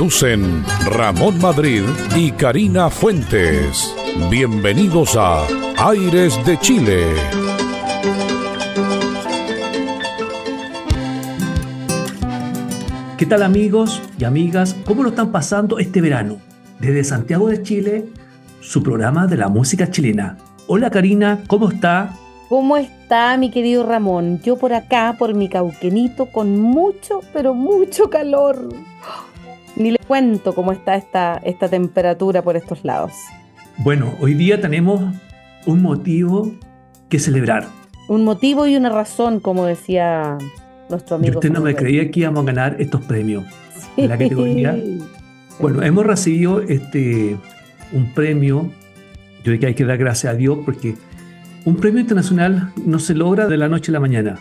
Conducen Ramón Madrid y Karina Fuentes. Bienvenidos a Aires de Chile. ¿Qué tal amigos y amigas? ¿Cómo lo están pasando este verano? Desde Santiago de Chile, su programa de la música chilena. Hola Karina, ¿cómo está? ¿Cómo está mi querido Ramón? Yo por acá, por mi cauquenito, con mucho, pero mucho calor. Ni le cuento cómo está esta, esta temperatura por estos lados. Bueno, hoy día tenemos un motivo que celebrar. Un motivo y una razón, como decía nuestro amigo. Y usted no me creía que íbamos a ganar estos premios en la categoría. Bueno, hemos recibido este, un premio. Yo creo que hay que dar gracias a Dios porque un premio internacional no se logra de la noche a la mañana.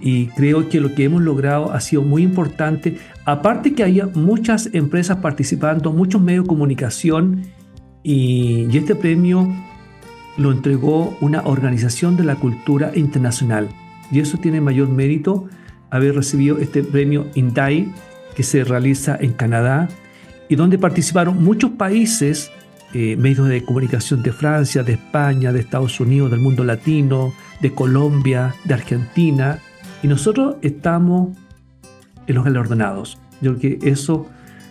Y creo que lo que hemos logrado ha sido muy importante. Aparte que haya muchas empresas participando, muchos medios de comunicación, y, este premio lo entregó una organización de la cultura internacional. Y eso tiene mayor mérito haber recibido este premio INDAI que se realiza en Canadá y donde participaron muchos países eh, medios de comunicación de Francia, de España, de Estados Unidos, del mundo latino, de Colombia, de Argentina, y nosotros estamos en los galardonados. Yo creo que eso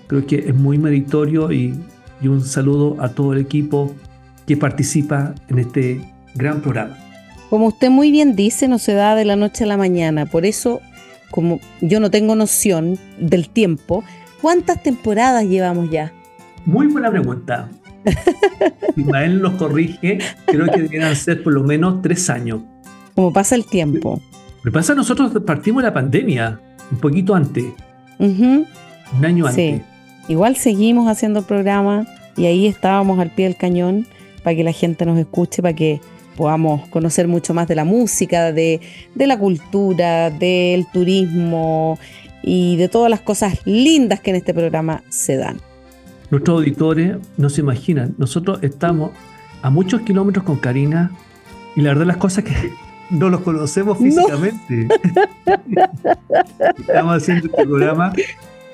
creo que es muy meritorio y, y un saludo a todo el equipo que participa en este gran programa. Como usted muy bien dice, no se da de la noche a la mañana, por eso como yo no tengo noción del tiempo, ¿cuántas temporadas llevamos ya? Muy buena pregunta. Ismael nos corrige, creo que deberían ser por lo menos tres años. Como pasa el tiempo. Lo que pasa, nosotros partimos de la pandemia, un poquito antes. Un año antes. Igual seguimos haciendo el programa y ahí estábamos al pie del cañón para que la gente nos escuche, para que podamos conocer mucho más de la música, de, de la cultura, del turismo y de todas las cosas lindas que en este programa se dan. Nuestros auditores no se imaginan, nosotros estamos a muchos kilómetros con Karina y la verdad las cosas que no los conocemos físicamente. estamos haciendo este programa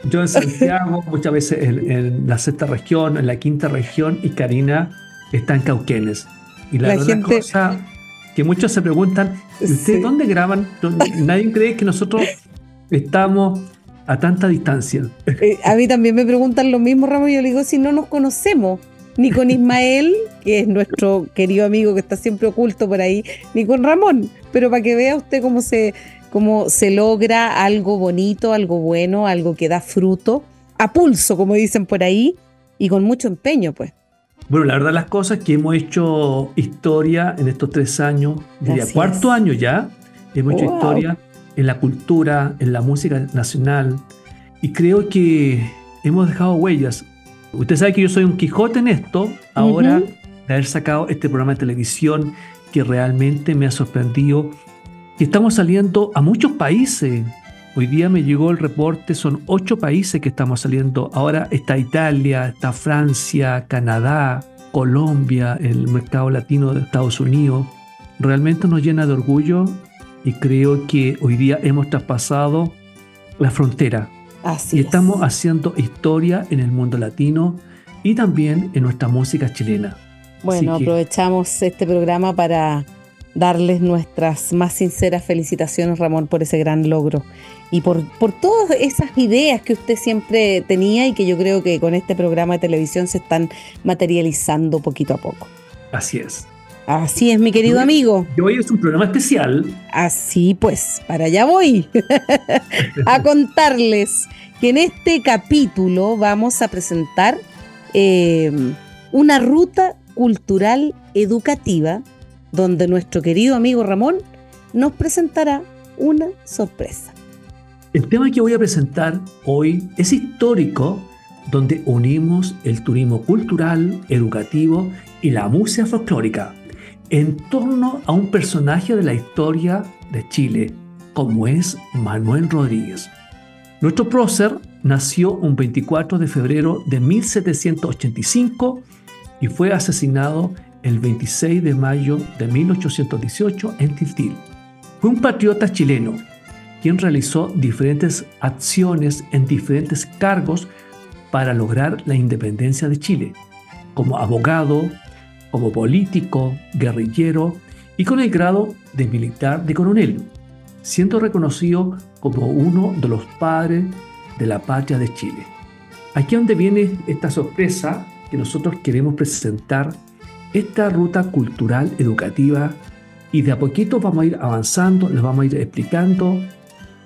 yo en Santiago, muchas veces en, la sexta región, en la quinta región, y Karina está en Cauquenes. Y la, verdad gente... cosa que muchos se preguntan, ¿y ustedes dónde graban? Nadie cree que nosotros estamos a tanta distancia. Eh, a mí también me preguntan lo mismo, Ramón, y yo le digo, si no nos conocemos, ni con Ismael, que es nuestro querido amigo que está siempre oculto por ahí, ni con Ramón, pero para que vea usted cómo se, cómo se logra algo bonito, algo bueno, algo que da fruto, a pulso, como dicen por ahí, y con mucho empeño, pues. Bueno, la verdad las cosas que hemos hecho historia en estos tres años, diría cuarto año ya, hemos hecho historia en la cultura, en la música nacional. Y creo que hemos dejado huellas. Usted sabe que yo soy un Quijote en esto, ahora de haber sacado este programa de televisión que realmente me ha sorprendido. Y estamos saliendo a muchos países. Hoy día me llegó el reporte, son ocho países que estamos saliendo. Ahora está Italia, está Francia, Canadá, Colombia, el mercado latino de Estados Unidos. Realmente nos llena de orgullo y creo que hoy día hemos traspasado la frontera. Así y estamos haciendo historia en el mundo latino y también en nuestra música chilena. Bueno, aprovechamos este programa para darles nuestras más sinceras felicitaciones, Ramón, por ese gran logro y por, por todas esas ideas que usted siempre tenía y que yo creo que con este programa de televisión se están materializando poquito a poco. Así es. Así es, mi querido amigo. Y hoy es un programa especial. Así pues, para allá voy a contarles que en este capítulo vamos a presentar em, una ruta cultural educativa donde nuestro querido amigo Ramón nos presentará una sorpresa. El tema que voy a presentar hoy es histórico, donde unimos el turismo cultural, educativo y la música folclórica en torno a un personaje de la historia de Chile, como es Manuel Rodríguez. Nuestro prócer nació un 24 de febrero de 1785 y fue asesinado el 26 de mayo de 1818 en Tiltil. Fue un patriota chileno quien realizó diferentes acciones en diferentes cargos para lograr la independencia de Chile, como abogado, como político, guerrillero y con el grado de militar de coronel, siendo reconocido como uno de los padres de la patria de Chile. Aquí donde viene esta sorpresa que nosotros queremos presentar, esta ruta cultural educativa y de a poquito vamos a ir avanzando, les vamos a ir explicando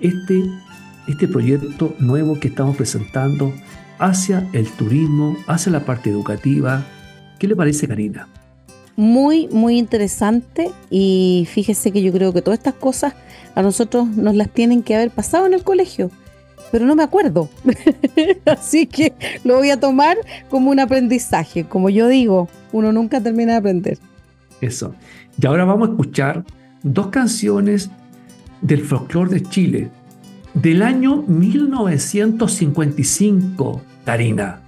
este, este proyecto nuevo que estamos presentando hacia el turismo, hacia la parte educativa. ¿Qué le parece, Karina? Muy, muy interesante y fíjese que yo creo que todas estas cosas a nosotros nos las tienen que haber pasado en el colegio, pero no me acuerdo. Así que lo voy a tomar como un aprendizaje. Como yo digo, uno nunca termina de aprender. Eso. Y ahora vamos a escuchar dos canciones del folclore de Chile del año 1955, Karina.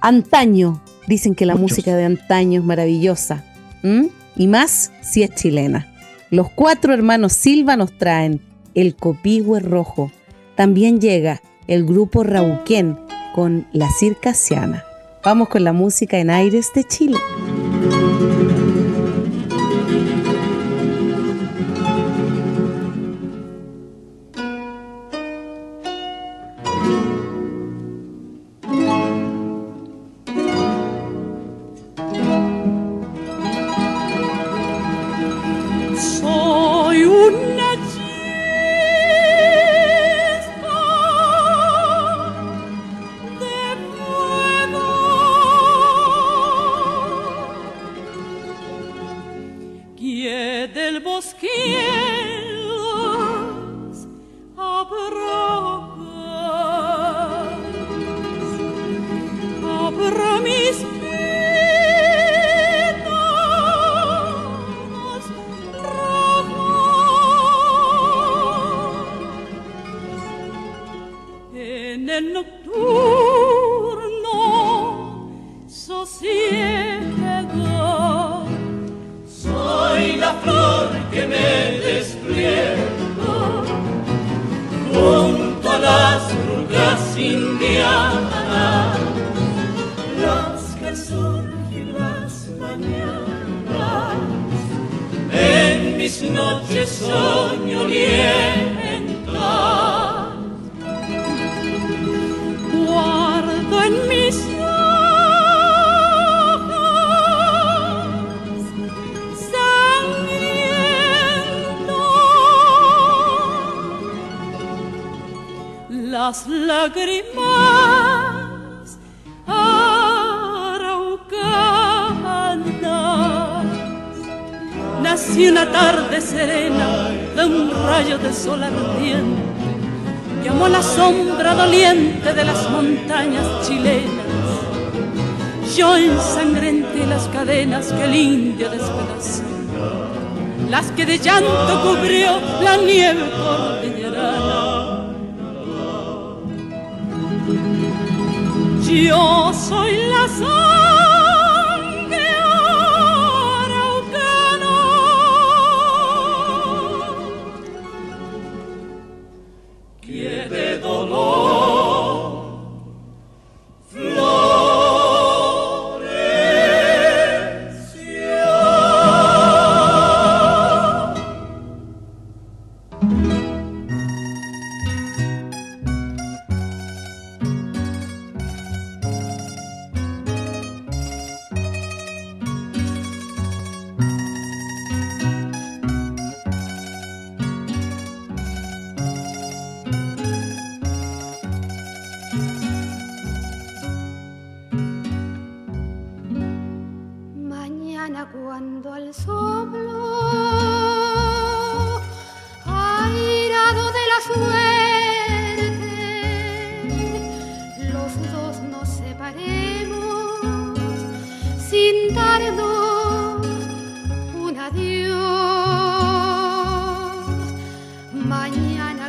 Antaño. Dicen que la música de antaño es maravillosa. Y más si es chilena. Los cuatro hermanos Silva nos traen El Copihue Rojo. También llega el grupo Rauquén con La Circasiana. Vamos con la música en aires de Chile. las lágrimas araucanas. Nació una tarde serena de un rayo de sol ardiente, llamó la sombra doliente de las montañas chilenas. Yo ensangrenté las cadenas que el indio despedazó, las que de llanto cubrió la nieve por Yo soy la sal.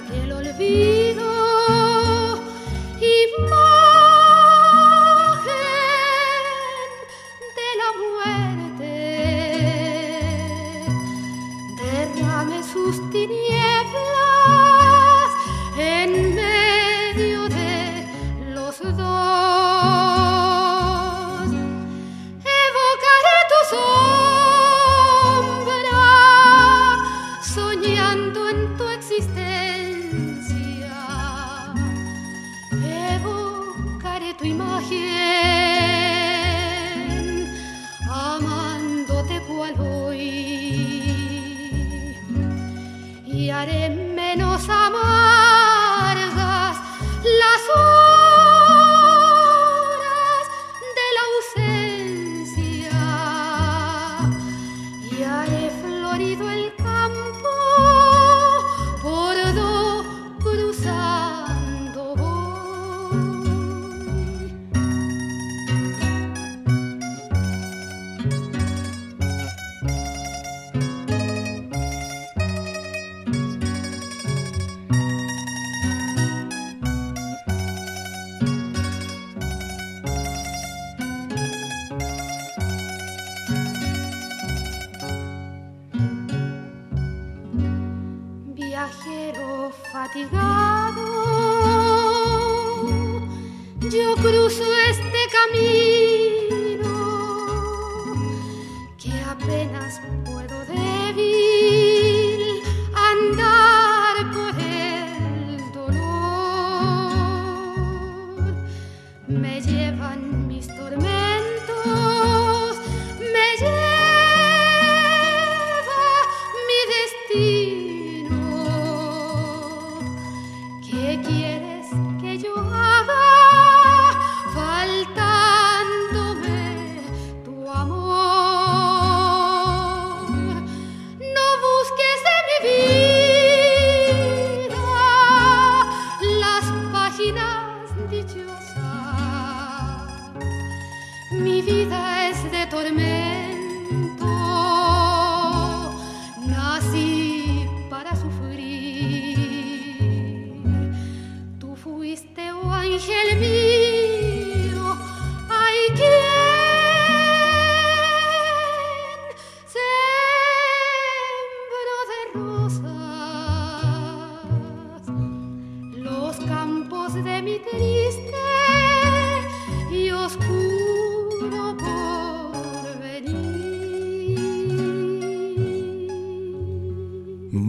que el olvido y más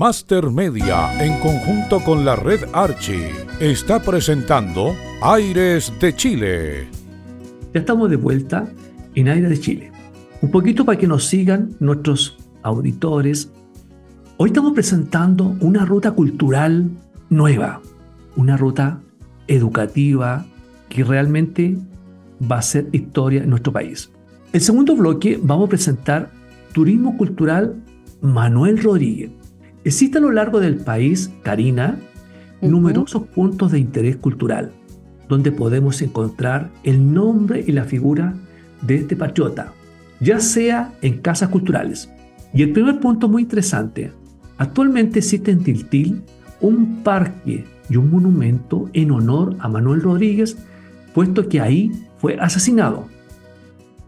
Master Media, en conjunto con la red Archie, está presentando Aires de Chile. Ya estamos de vuelta en Aires de Chile. Un poquito para que nos sigan nuestros auditores. Hoy estamos presentando una ruta cultural nueva, una ruta educativa que realmente va a ser historia en nuestro país. El segundo bloque vamos a presentar Turismo Cultural Manuel Rodríguez. Existe a lo largo del país, Karina, numerosos puntos de interés cultural, donde podemos encontrar el nombre y la figura de este patriota, ya sea en casas culturales. Y el primer punto muy interesante, actualmente existe en Tiltil un parque y un monumento en honor a Manuel Rodríguez, puesto que ahí fue asesinado.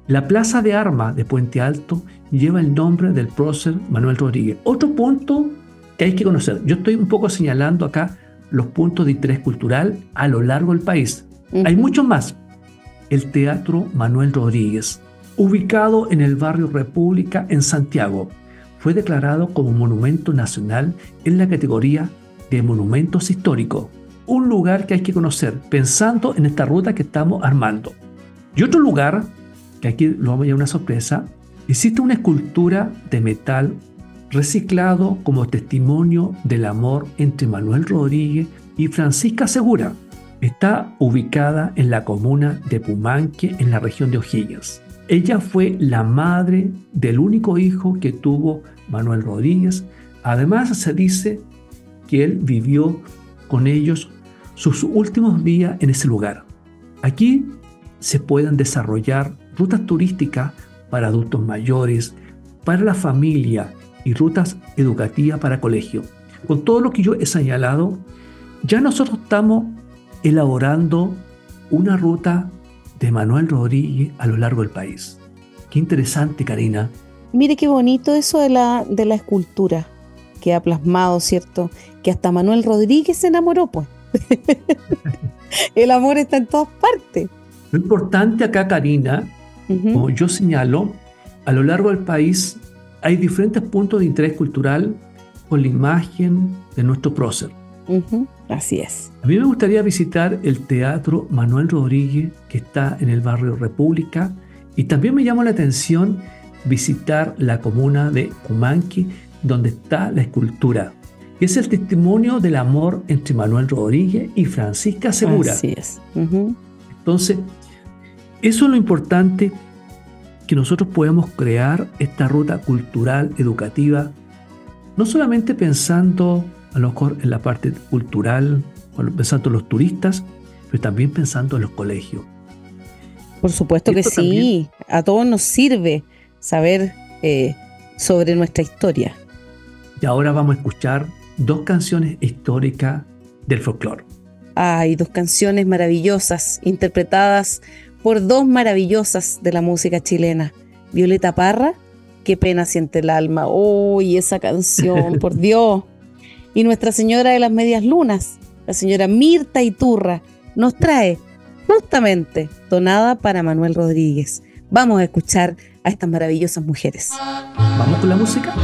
La Plaza de Armas de Puente Alto lleva el nombre del prócer Manuel Rodríguez. Otro punto que hay que conocer. Yo estoy un poco señalando acá los puntos de interés cultural a lo largo del país. Hay muchos más. El Teatro Manuel Rodríguez, ubicado en el barrio República en Santiago, fue declarado como monumento nacional en la categoría de monumentos históricos. Un lugar que hay que conocer pensando en esta ruta que estamos armando. Y otro lugar, que aquí lo vamos a llevar una sorpresa, existe una escultura de metal reciclado como testimonio del amor entre Manuel Rodríguez y Francisca Segura. Está ubicada en la comuna de Pumanque, en la región de O'Higgins. Ella fue la madre del único hijo que tuvo Manuel Rodríguez. Además, se dice que él vivió con ellos sus últimos días en ese lugar. Aquí se pueden desarrollar rutas turísticas para adultos mayores, para la familia y rutas educativas para colegio. Con todo lo que yo he señalado, ya nosotros estamos elaborando una ruta de Manuel Rodríguez a lo largo del país. Qué interesante, Karina. Mire qué bonito eso de la, de la escultura. queda plasmado, ¿cierto? Que hasta Manuel Rodríguez se enamoró, pues. el amor está en todas partes. Lo importante acá, Karina, como yo señalo, a lo largo del país hay diferentes puntos de interés cultural con la imagen de nuestro prócer. Así es. A mí me gustaría visitar el Teatro Manuel Rodríguez, que está en el barrio República, y también me llamó la atención visitar la comuna de Cumanqui, donde está la escultura. Es el testimonio del amor entre Manuel Rodríguez y Francisca Segura. Así es. Entonces, eso es lo importante que nosotros podemos crear esta ruta cultural, educativa, no solamente pensando a lo mejor en la parte cultural, pensando en los turistas, pero también pensando en los colegios. Por supuesto que sí, a todos nos sirve saber eh, sobre nuestra historia. Y ahora vamos a escuchar dos canciones históricas del folclore. Hay dos canciones maravillosas, interpretadas por dos maravillosas de la música chilena. Violeta Parra, Qué pena siente el alma. ¡Uy, esa canción, por Dios! Y Nuestra Señora de las Medias Lunas, la señora Mirta Iturra, nos trae justamente donada para Manuel Rodríguez. Vamos a escuchar a estas maravillosas mujeres. ¿Vamos con la música?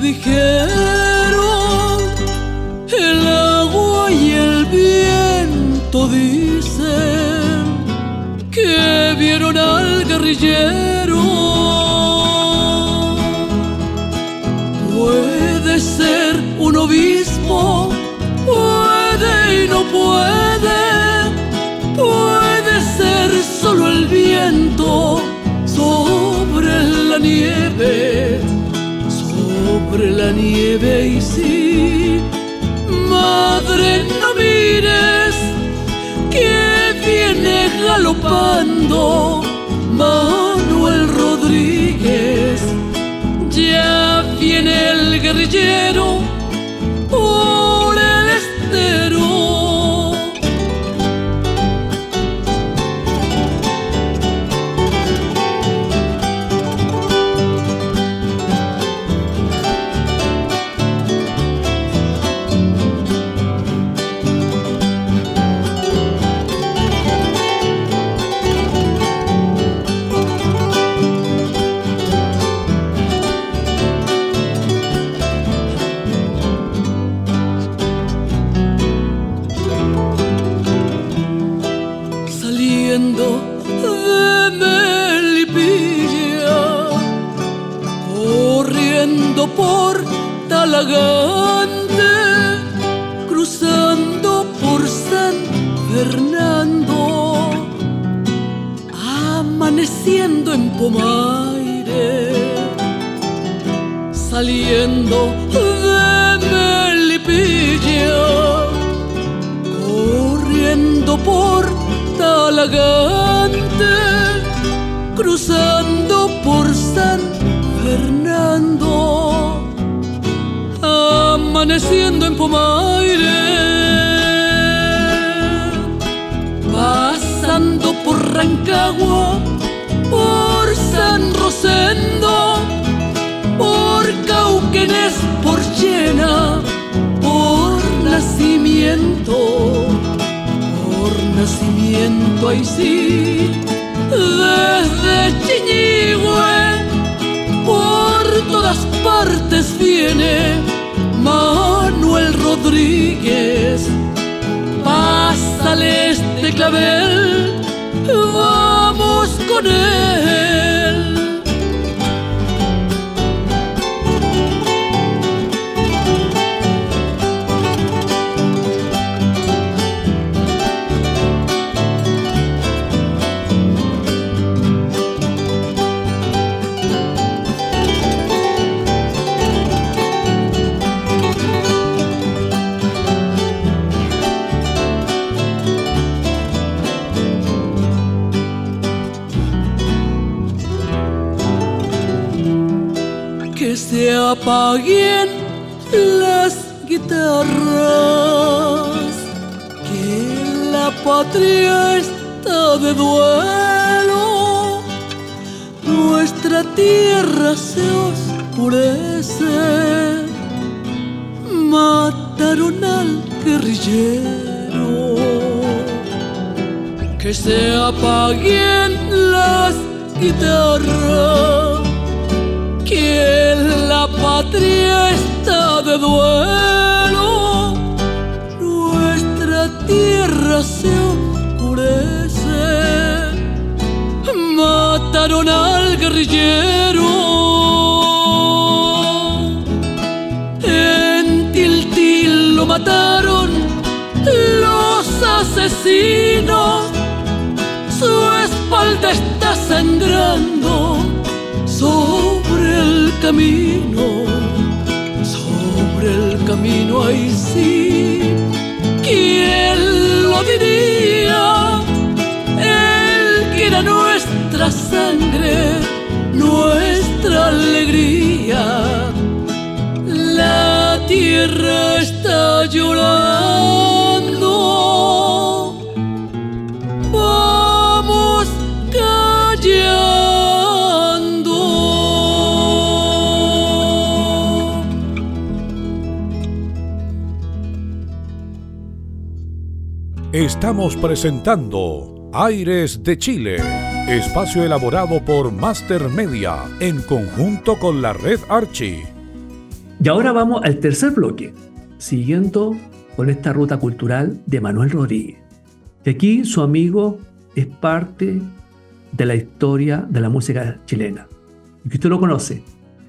Dijeron, el agua y el viento dicen que vieron al guerrillero. Cruzando por San Fernando, amaneciendo en Pomaire, saliendo de Melipilla corriendo por Talagante, cruzando por San Fernando, amaneciendo en Pomaire, pasando por Rancagua, por San Rosendo, por Cauquenes, por Llena, por Nacimiento. Por nacimiento, ahí sí, desde Chiñigüe, por todas partes viene Manuel Rodríguez. Pásale este clavel, vamos con él. Apaguen las guitarras, que la patria está de duelo, nuestra tierra se oscurece, mataron al guerrillero, que se apaguen las guitarras que patria está de duelo, nuestra tierra se oscurece, mataron al guerrillero. Camino, sobre el camino, ahí sí, ¿quién lo diría? Él que era nuestra sangre, nuestra alegría. Estamos presentando Aires de Chile, espacio elaborado por Master Media en conjunto con la red Archie. Y ahora vamos al tercer bloque, siguiendo con esta ruta cultural de Manuel Rodríguez. Y aquí su amigo es parte de la historia de la música chilena. Y que usted lo conoce.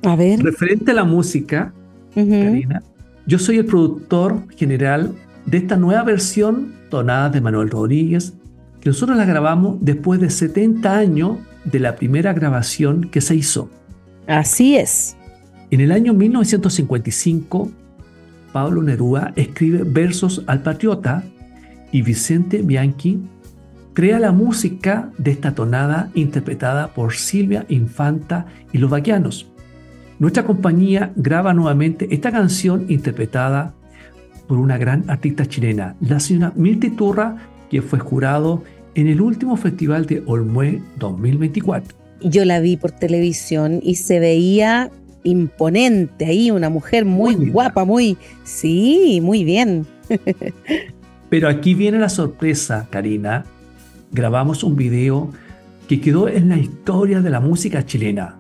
A ver. Referente a la música, Karina, yo soy el productor general de esta nueva versión tonada de Manuel Rodríguez, que nosotros la grabamos después de 70 años de la primera grabación que se hizo. Así es. En el año 1955, Pablo Neruda escribe versos al patriota y Vicente Bianchi crea la música de esta tonada interpretada por Silvia Infanta y los vaquianos. Nuestra compañía graba nuevamente esta canción interpretada por una gran artista chilena, la señora Mirti Turra, que fue jurado en el último festival de Olmué 2024. Yo la vi por televisión y se veía imponente ahí, una mujer muy, Muy guapa, muy... Sí, muy bien. Pero aquí viene la sorpresa, Karina. Grabamos un video que quedó en la historia de la música chilena.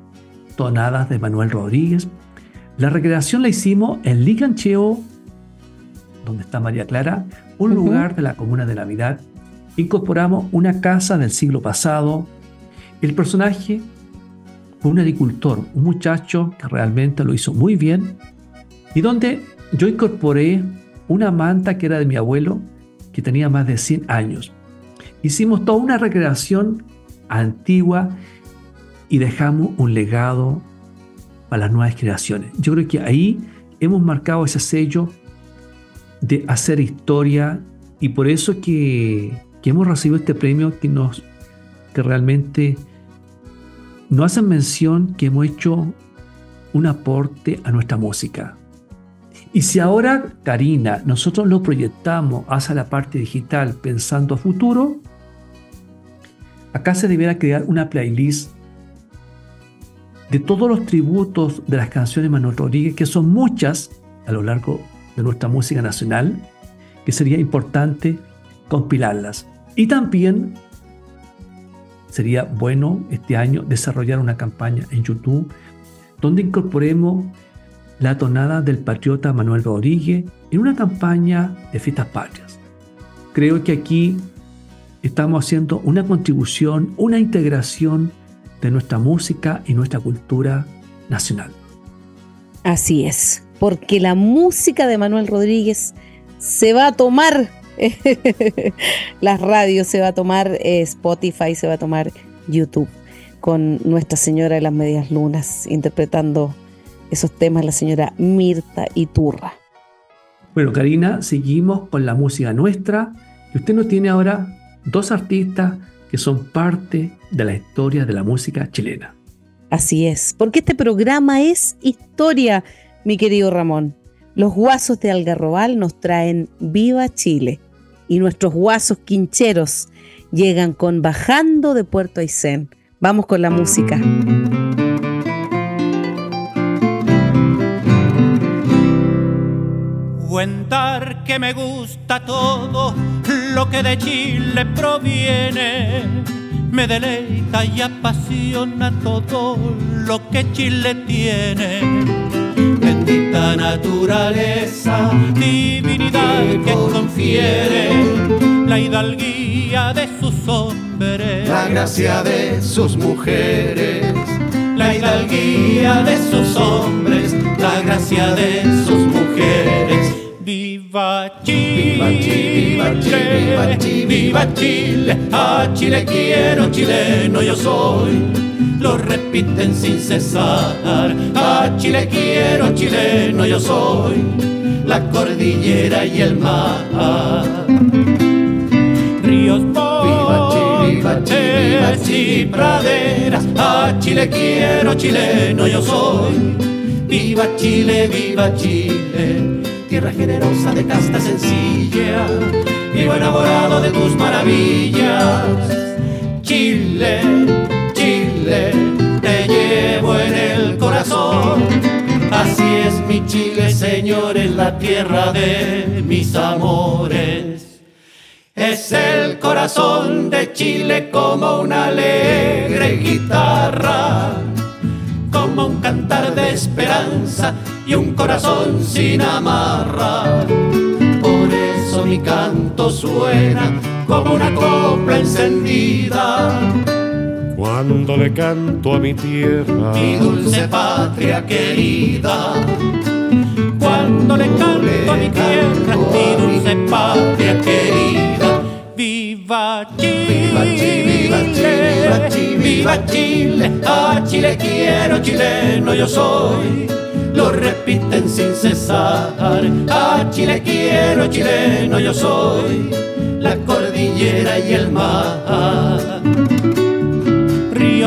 Tonadas de Manuel Rodríguez. La recreación la hicimos en Licancheo, donde está María Clara, un lugar de la comuna de Navidad. Incorporamos una casa del siglo pasado. El personaje fue un agricultor, un muchacho que realmente lo hizo muy bien. Y donde yo incorporé una manta que era de mi abuelo, que tenía más de 100 años. Hicimos toda una recreación antigua y dejamos un legado para las nuevas generaciones. Yo creo que ahí hemos marcado ese sello de hacer historia y por eso que, que hemos recibido este premio que nos que realmente nos hacen mención que hemos hecho un aporte a nuestra música. Y si ahora, Karina, nosotros lo proyectamos hacia la parte digital pensando a futuro, acá se deberá crear una playlist de todos los tributos de las canciones de Manuel Rodríguez, que son muchas a lo largo de nuestra música nacional, que sería importante compilarlas. Y también sería bueno este año desarrollar una campaña en YouTube donde incorporemos la tonada del patriota Manuel Rodríguez en una campaña de fiestas patrias. Creo que aquí estamos haciendo una contribución, una integración de nuestra música y nuestra cultura nacional. Así es, porque la música de Manuel Rodríguez se va a tomar, las radios se va a tomar, eh, Spotify se va a tomar YouTube, con Nuestra Señora de las Medias Lunas, interpretando esos temas la señora Mirta Iturra. Bueno, Karina, seguimos con la música nuestra y usted nos tiene ahora dos artistas que son parte de la historia de la música chilena. Así es, porque este programa es historia, mi querido Ramón. Los guasos de Algarrobal nos traen Viva Chile y nuestros guasos quincheros llegan con Bajando de Puerto Aysén. Vamos con la música. Cuentar que me gusta todo lo que de Chile proviene. Me deleita y apasiona todo lo que Chile tiene. Bendita naturaleza, divinidad que confiere la hidalguía de sus hombres. la gracia de sus mujeres, la hidalguía de sus hombres, la gracia de sus mujeres. Viva Chile, Viva Chile, viva Chile, viva Chile. a Chile quiero, chileno yo soy. Lo repiten sin cesar, a Chile quiero, chileno yo soy. La cordillera y el mar ríos, montes y praderas. A Chile quiero, chileno yo soy. Viva Chile, viva Chile, tierra generosa de casta sencilla. Vivo enamorado de tus maravillas. Chile, Te llevo en el corazón. Así es mi Chile, señores, la tierra de mis amores. Es el corazón de Chile como una alegre guitarra, como un cantar de esperanza y un corazón sin amarra. Por eso mi canto suena como una copla encendida. Cuando le canto a mi tierra, mi dulce patria querida. Cuando le canto a mi tierra, mi dulce patria querida. Viva Chile, viva Chile, viva Chile, a Chile quiero, chileno yo soy. Lo repiten sin cesar, a Chile quiero, chileno yo soy. La cordillera y el mar.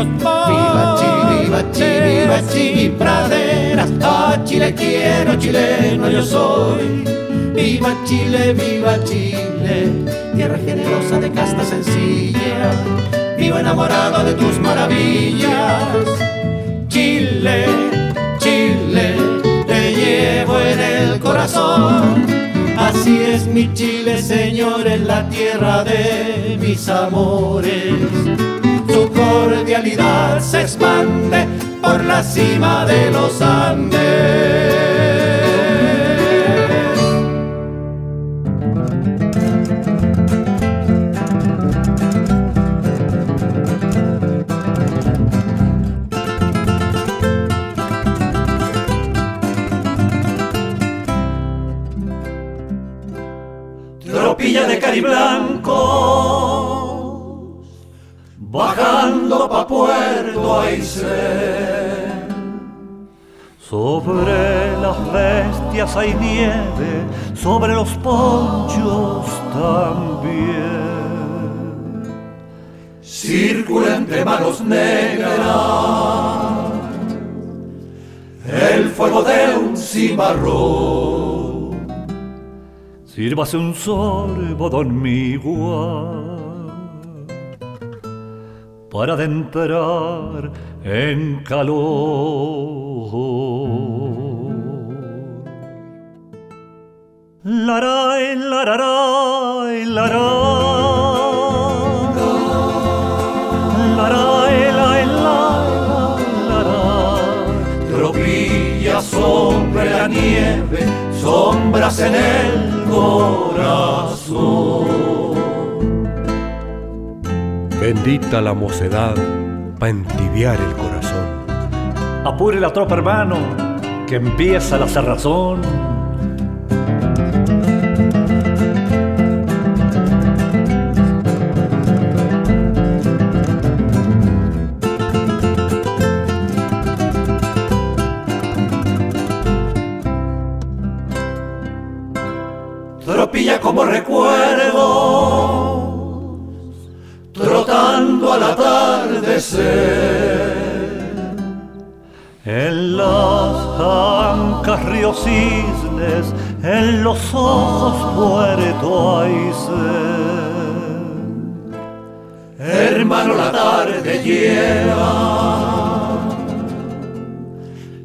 Ríos, viva Chile, viva Chile, viva Chile, y praderas, a Chile quiero, chileno yo soy. Viva Chile, viva Chile, tierra generosa de casta sencilla, vivo enamorado de tus maravillas. Chile, Chile, te llevo en el corazón. Así es mi Chile, Señor, en la tierra de mis amores. Cordialidad se expande por la cima de los Andes. Tropilla de cariblanco bajando pa' Puerto Aysén. Sobre las bestias hay nieve, sobre los ponchos también. Circula entre manos negras el fuego de un cimarrón. Sírvase un sorbo, don Miguel para adentrar en calor. Laray, lararay, laray. Laray, lay, laray. Tropilla sobre la nieve, sombras en el corazón. Bendita la mocedad para entibiar el corazón. Apure la tropa, hermano, que empieza la cerrazón. Cisnes, en los ojos Puerto Aysén. Hermano, la tarde lleva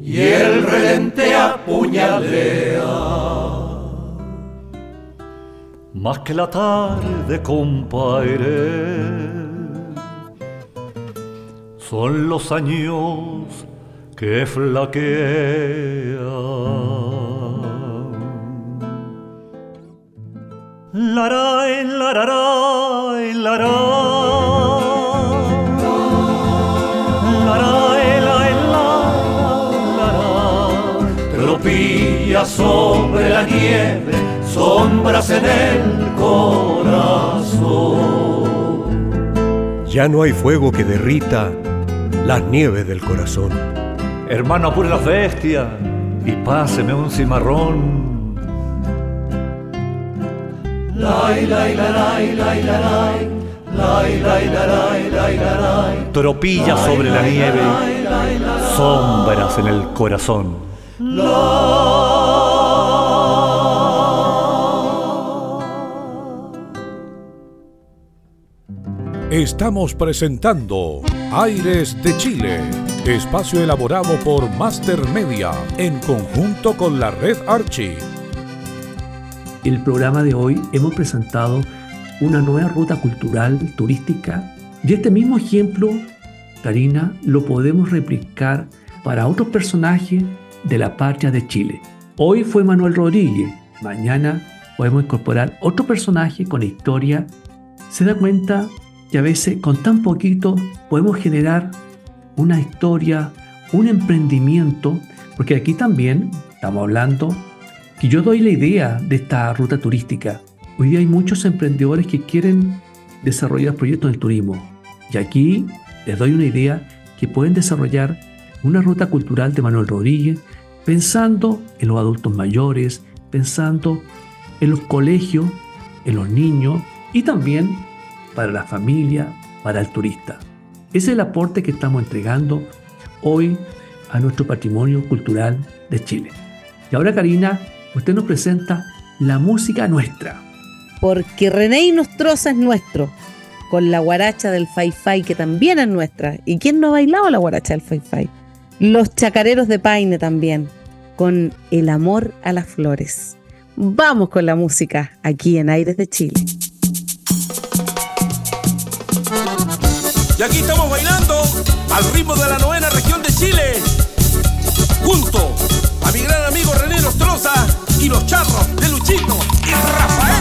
y el relente apuñalea. Más que la tarde, compadre, son los años que flaquean. Laray, lararay, laray. Lay, laray. Tropilla sobre la nieve, sombras en el corazón. Ya no hay fuego que derrita las nieves del corazón. Hermano, apure las bestias y páseme un cimarrón. Tropilla sobre la nieve, sombras en el corazón. Estamos presentando Aires de Chile, espacio elaborado por Master Media en conjunto con la red Archie el programa de hoy hemos presentado una nueva ruta cultural, turística, y este mismo ejemplo, Karina, lo podemos replicar para otros personajes de la patria de Chile. Hoy fue Manuel Rodríguez, mañana podemos incorporar otro personaje con historia. Se da cuenta que a veces con tan poquito podemos generar una historia, un emprendimiento, porque aquí también estamos hablando que yo doy la idea de esta ruta turística. Hoy día hay muchos emprendedores que quieren desarrollar proyectos del turismo. Y aquí les doy una idea que pueden desarrollar una ruta cultural de Manuel Rodríguez pensando en los adultos mayores, pensando en los colegios, en los niños y también para la familia, para el turista. Es el aporte que estamos entregando hoy a nuestro patrimonio cultural de Chile. Y ahora Karina usted nos presenta la música nuestra. Porque René Nostroza es nuestro, con la guaracha del Faifai, que también es nuestra. ¿Y quién no ha bailado la guaracha del Faifai? Los chacareros de Paine también, con El amor a las flores. Vamos con la música aquí en Aires de Chile. Y aquí estamos bailando al ritmo de la novena región de Chile, junto mi gran amigo René Nostroza y los charros de Luchito y Rafael.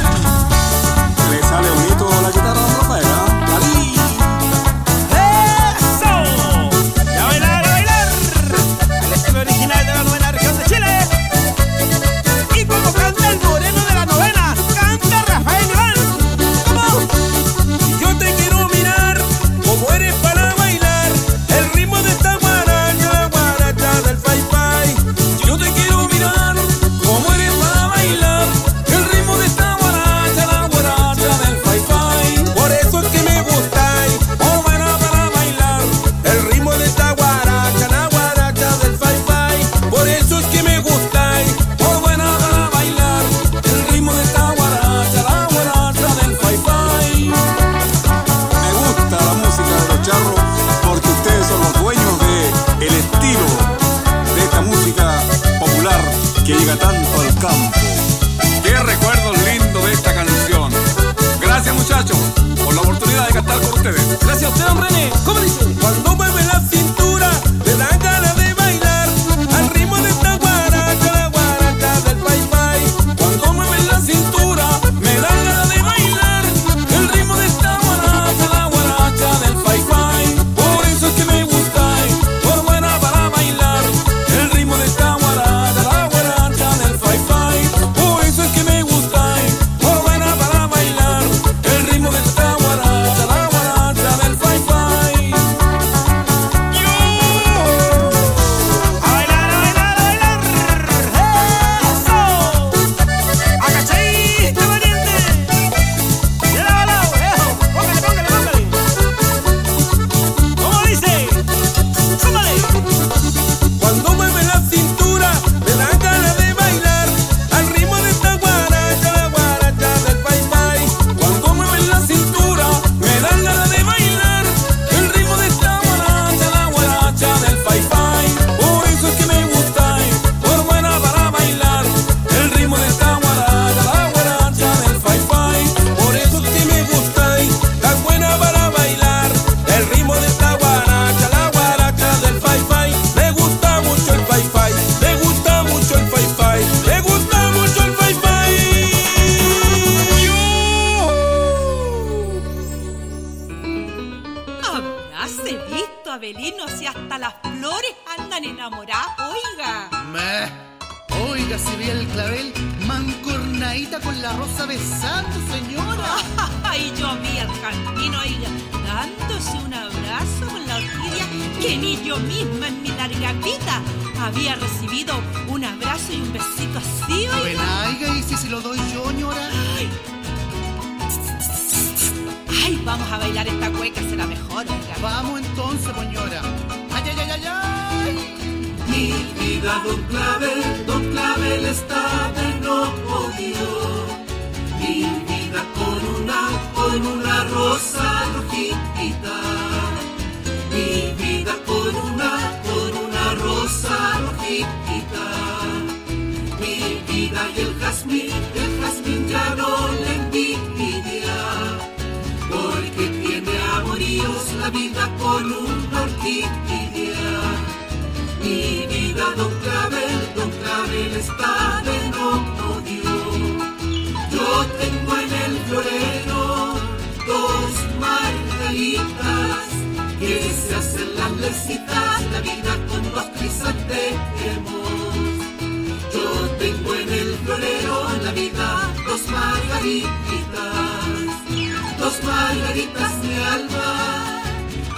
Dos margaritas de alma.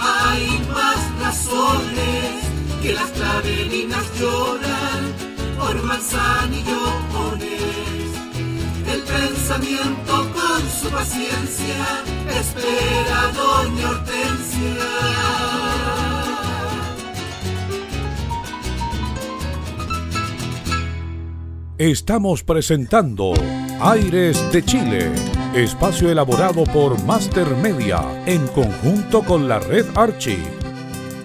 Hay más razones que las clavelinas lloran por manzanillones. El pensamiento con su paciencia espera Doña Hortensia. Estamos presentando Aires de Chile, espacio elaborado por Master Media en conjunto con la red Archie.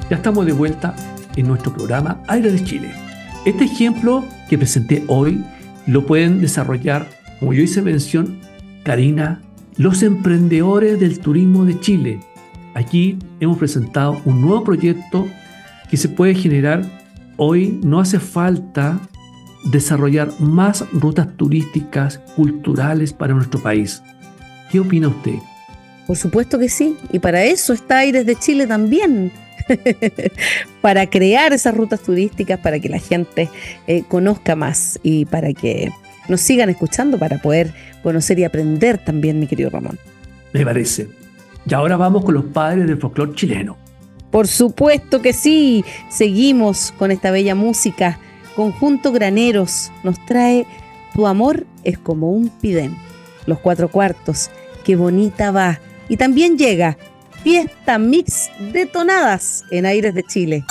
Ya estamos de vuelta en nuestro programa Aires de Chile. Este ejemplo que presenté hoy lo pueden desarrollar, como yo hice mención, Karina, los emprendedores del turismo de Chile. Aquí hemos presentado un nuevo proyecto que se puede generar. Hoy no hace falta desarrollar más rutas turísticas, culturales para nuestro país. ¿Qué opina usted? Por supuesto que sí, y para eso está Aires de Chile también. para crear esas rutas turísticas, para que la gente eh, conozca más y para que nos sigan escuchando, para poder conocer y aprender también, mi querido Ramón. Me parece. Y ahora vamos con los padres del folclore chileno. Por supuesto que sí. Seguimos con esta bella música. Conjunto Graneros nos trae Tu amor es como un pidén. Los cuatro cuartos. Qué bonita va. Y también llega Fiesta Mix Detonadas en Aires de Chile.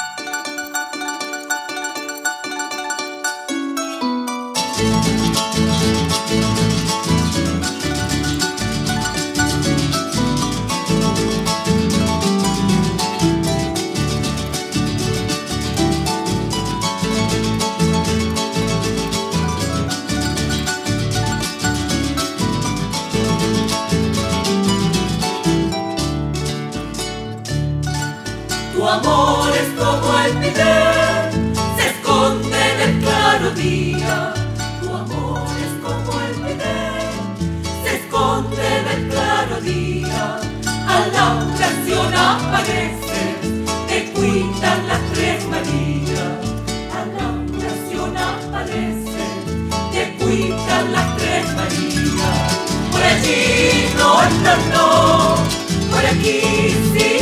Por aquí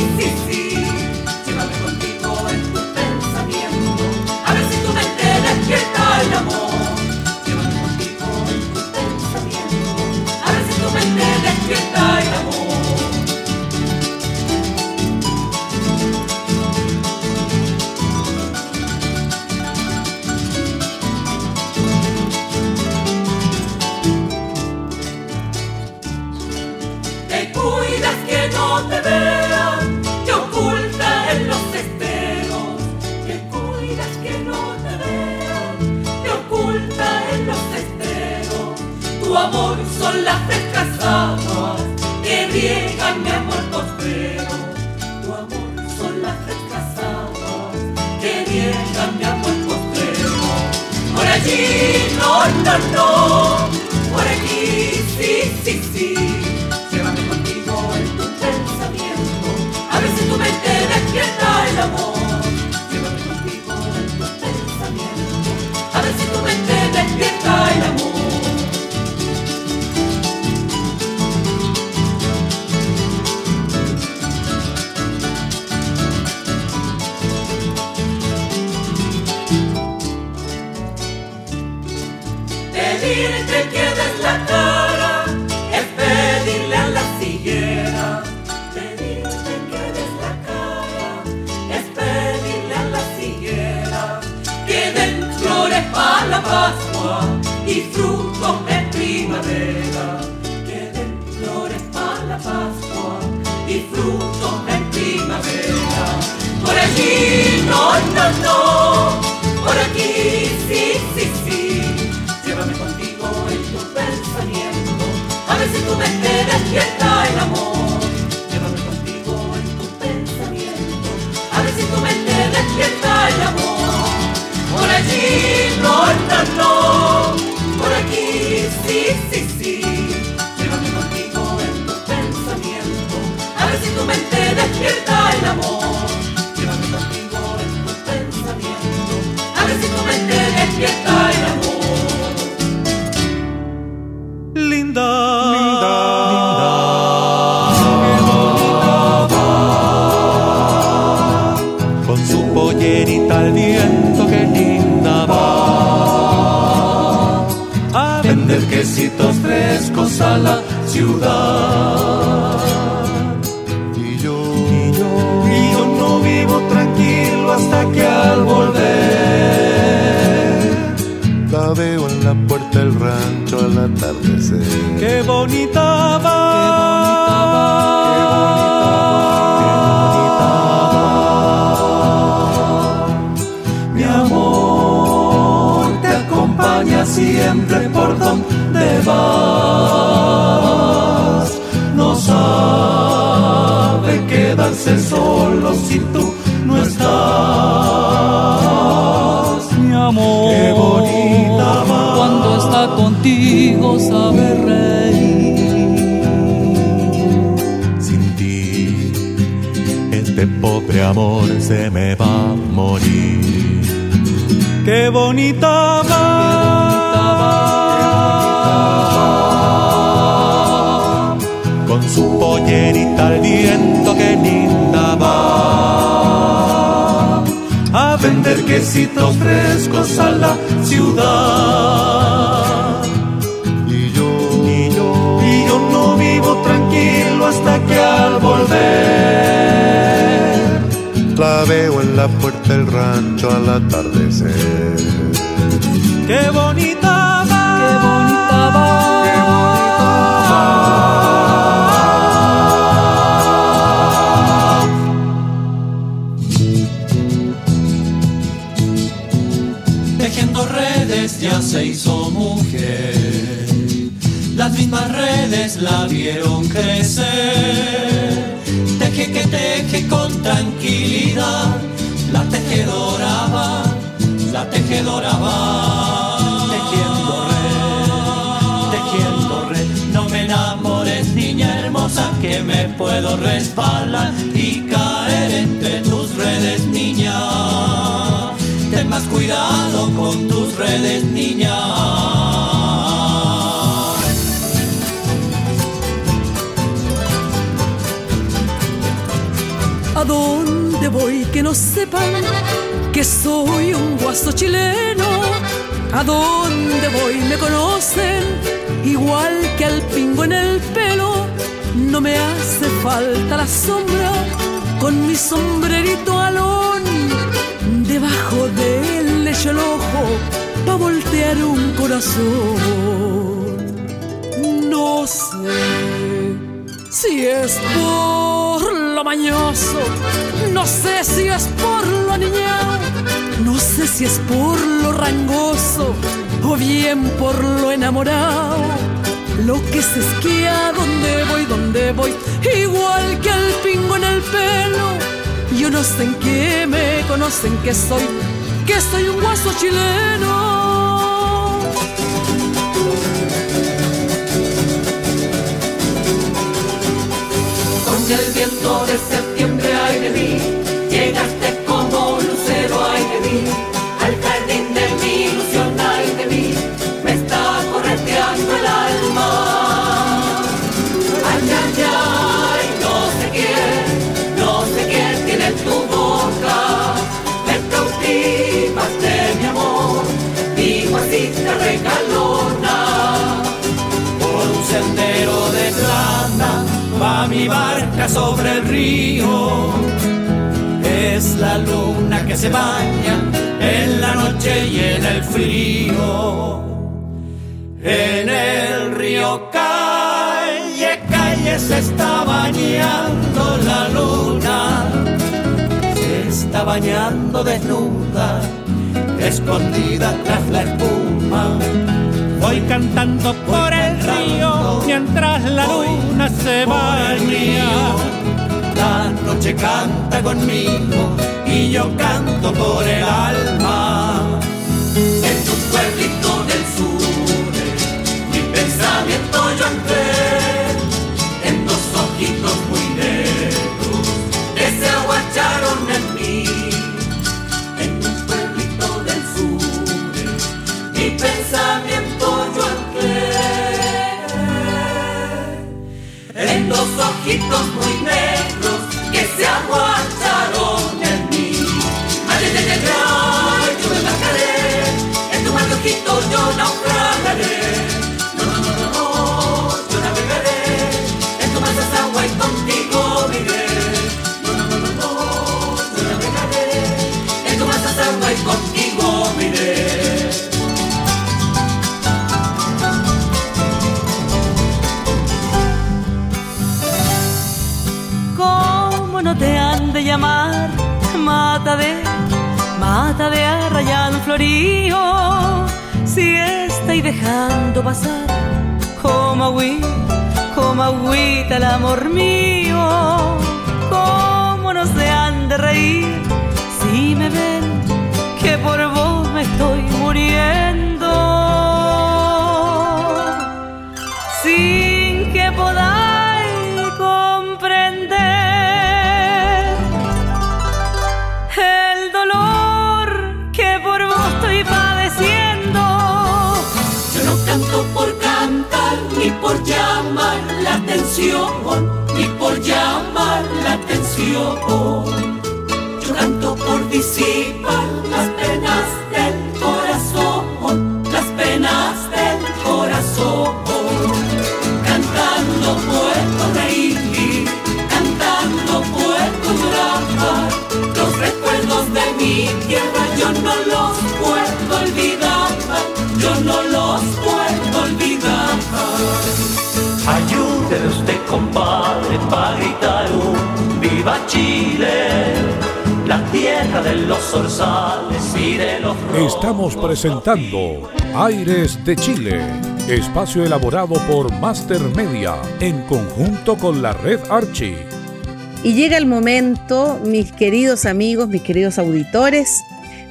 ciudad. Y yo, y yo, y yo no vivo tranquilo hasta que al volver La veo en la puerta del rancho al atardecer. Qué bonita va. Sabe quedarse solo si tú no estás. Mi amor, qué bonita va. Cuando está contigo sabe reír. Sin ti, este pobre amor se me va a morir. Qué bonita va. Con su pollerita al viento, quesitos frescos a la ciudad. Y yo, Y yo, y yo no vivo tranquilo hasta que al volver la veo en la puerta del rancho al atardecer. Qué bonita ya se hizo mujer. Las mismas redes la vieron crecer. Teje que teje con tranquilidad. La tejedora va, la tejedora va. Tejiendo red, tejiendo red. No me enamores, niña hermosa, que me puedo resbalar y caer entre tus redes, niña. Más cuidado con tus redes, niña. ¿A dónde voy que no sepan que soy un guaso chileno? ¿A dónde voy me conocen igual que al pingo en el pelo? No me hace falta la sombra con mi sombrerito alón debajo del lecho el ojo pa voltear un corazón. No sé si es por lo mañoso, no sé si es por lo niñado, no sé si es por lo rangoso o bien por lo enamorado. Lo que se esquía, donde voy, donde voy, igual que el pingo en el pelo. Yo no sé en qué me conocen que soy, que soy un guaso chileno. Con el viento de septiembre, ay río. Es la luna que se baña en la noche y en el frío. En el río calle, calle se está bañando la luna. Se está bañando desnuda, escondida tras la espuma. Voy cantando por el río mientras la luna se baña. Noche canta conmigo y yo canto por el alma. Naufragaré. No, pasar, como agüita, como agüita el amor mío, cómo no se han de reír, si me ven que por vos me estoy muriendo, por llamar la atención, ni por llamar la atención. Yo canto por disipar Chile, la tierra de los zorzales y de los Estamos presentando Aires de Chile, espacio elaborado por Master Media en conjunto con la red Archie. Y llega el momento, mis queridos amigos, mis queridos auditores,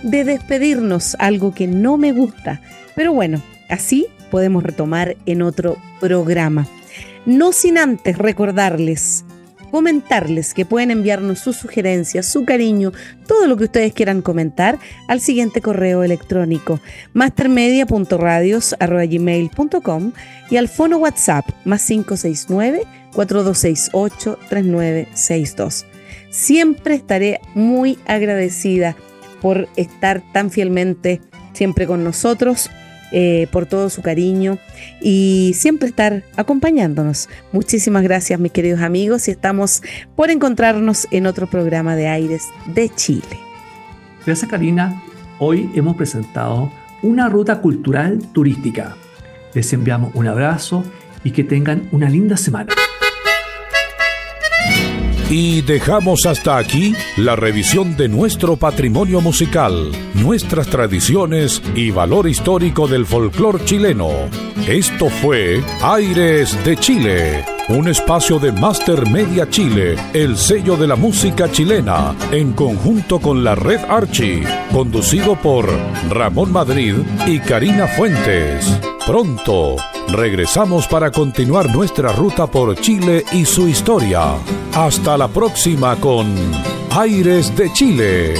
de despedirnos, algo que no me gusta. Pero bueno, así podemos retomar en otro programa. No sin antes recordarles, comentarles que pueden enviarnos sus sugerencias, su cariño, todo lo que ustedes quieran comentar al siguiente correo electrónico mastermedia.radios.gmail.com y al fono WhatsApp más 569 4268 3962. Siempre estaré muy agradecida por estar tan fielmente siempre con nosotros, eh, por todo su cariño y siempre estar acompañándonos. Muchísimas gracias mis queridos amigos y estamos por encontrarnos en otro programa de Aires de Chile. Gracias Karina. Hoy hemos presentado una ruta cultural turística. Les enviamos un abrazo y que tengan una linda semana. Y dejamos hasta aquí la revisión de nuestro patrimonio musical, nuestras tradiciones y valor histórico del folclor chileno. Esto fue Aires de Chile, un espacio de Master Media Chile, el sello de la música chilena, en conjunto con la red Archie, conducido por Ramón Madrid y Karina Fuentes. Pronto regresamos para continuar nuestra ruta por Chile y su historia. Hasta la próxima con Aires de Chile.